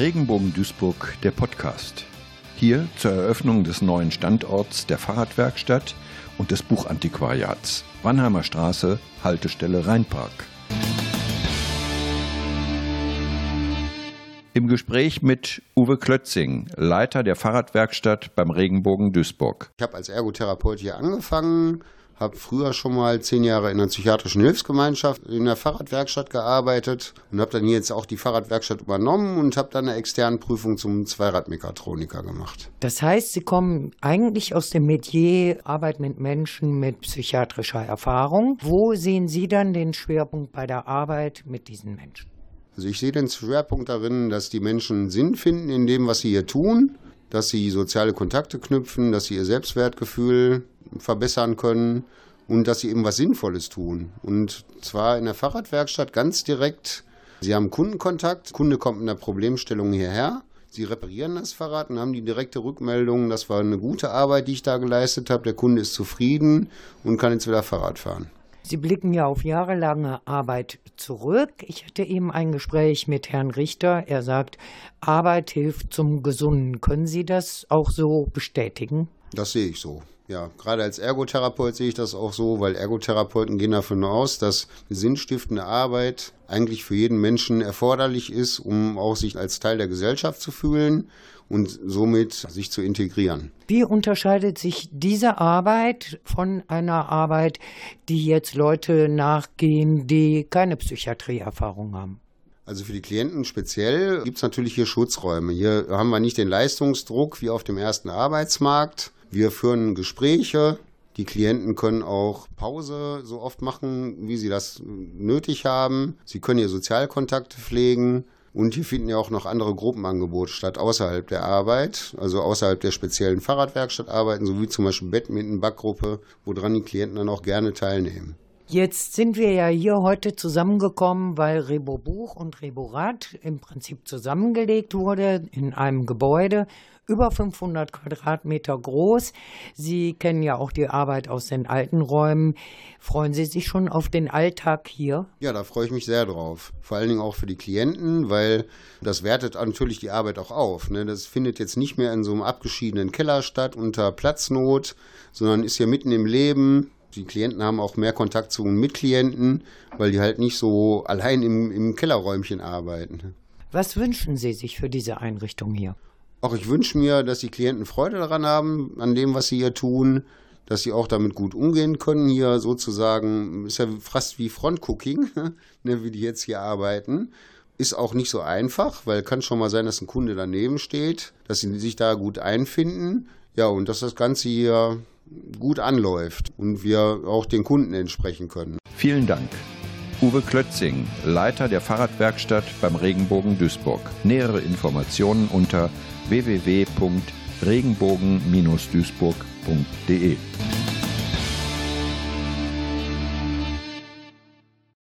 Regenbogen Duisburg, der Podcast. Hier zur Eröffnung des neuen Standorts der Fahrradwerkstatt und des Buchantiquariats. Wannheimer Straße, Haltestelle Rheinpark. Im Gespräch mit Uwe Klötzing, Leiter der Fahrradwerkstatt beim Regenbogen Duisburg. Ich habe als Ergotherapeut hier angefangen, habe früher schon mal zehn Jahre in der psychiatrischen Hilfsgemeinschaft in der Fahrradwerkstatt gearbeitet und habe dann jetzt auch die Fahrradwerkstatt übernommen und habe dann eine externe Prüfung zum Zweiradmechatroniker gemacht. Das heißt, Sie kommen eigentlich aus dem Metier Arbeit mit Menschen mit psychiatrischer Erfahrung. Wo sehen Sie dann den Schwerpunkt bei der Arbeit mit diesen Menschen? Also ich sehe den Schwerpunkt darin, dass die Menschen Sinn finden in dem, was sie hier tun, dass sie soziale Kontakte knüpfen, dass sie ihr Selbstwertgefühl verbessern können und dass sie eben was Sinnvolles tun. Und zwar in der Fahrradwerkstatt ganz direkt. Sie haben Kundenkontakt, Kunde kommt mit einer Problemstellung hierher. Sie reparieren das Fahrrad und haben die direkte Rückmeldung, das war eine gute Arbeit, die ich da geleistet habe. Der Kunde ist zufrieden und kann jetzt wieder Fahrrad fahren. Sie blicken ja auf jahrelange Arbeit zurück. Ich hatte eben ein Gespräch mit Herrn Richter. Er sagt, Arbeit hilft zum Gesunden. Können Sie das auch so bestätigen? Das sehe ich so. Ja, gerade als Ergotherapeut sehe ich das auch so, weil Ergotherapeuten gehen davon aus, dass sinnstiftende Arbeit eigentlich für jeden Menschen erforderlich ist, um auch sich als Teil der Gesellschaft zu fühlen und somit sich zu integrieren. Wie unterscheidet sich diese Arbeit von einer Arbeit, die jetzt Leute nachgehen, die keine Psychiatrieerfahrung haben? Also für die Klienten speziell gibt es natürlich hier Schutzräume. Hier haben wir nicht den Leistungsdruck wie auf dem ersten Arbeitsmarkt. Wir führen Gespräche. Die Klienten können auch Pause so oft machen, wie sie das nötig haben. Sie können hier Sozialkontakte pflegen. Und hier finden ja auch noch andere Gruppenangebote statt außerhalb der Arbeit, also außerhalb der speziellen Fahrradwerkstattarbeiten, sowie zum Beispiel Badminton-Backgruppe, woran die Klienten dann auch gerne teilnehmen. Jetzt sind wir ja hier heute zusammengekommen, weil Rebo Buch und Rebo Rad im Prinzip zusammengelegt wurde in einem Gebäude über 500 Quadratmeter groß. Sie kennen ja auch die Arbeit aus den alten Räumen. Freuen Sie sich schon auf den Alltag hier? Ja, da freue ich mich sehr drauf. Vor allen Dingen auch für die Klienten, weil das wertet natürlich die Arbeit auch auf. Ne? Das findet jetzt nicht mehr in so einem abgeschiedenen Keller statt unter Platznot, sondern ist hier mitten im Leben. Die Klienten haben auch mehr Kontakt zu Mitklienten, weil die halt nicht so allein im, im Kellerräumchen arbeiten. Was wünschen Sie sich für diese Einrichtung hier? Auch ich wünsche mir, dass die Klienten Freude daran haben, an dem, was sie hier tun, dass sie auch damit gut umgehen können. Hier sozusagen ist ja fast wie Frontcooking, ne, wie die jetzt hier arbeiten. Ist auch nicht so einfach, weil kann schon mal sein, dass ein Kunde daneben steht, dass sie sich da gut einfinden. Ja, und dass das Ganze hier gut anläuft und wir auch den Kunden entsprechen können. Vielen Dank. Uwe Klötzing, Leiter der Fahrradwerkstatt beim Regenbogen Duisburg. Nähere Informationen unter www.regenbogen-duisburg.de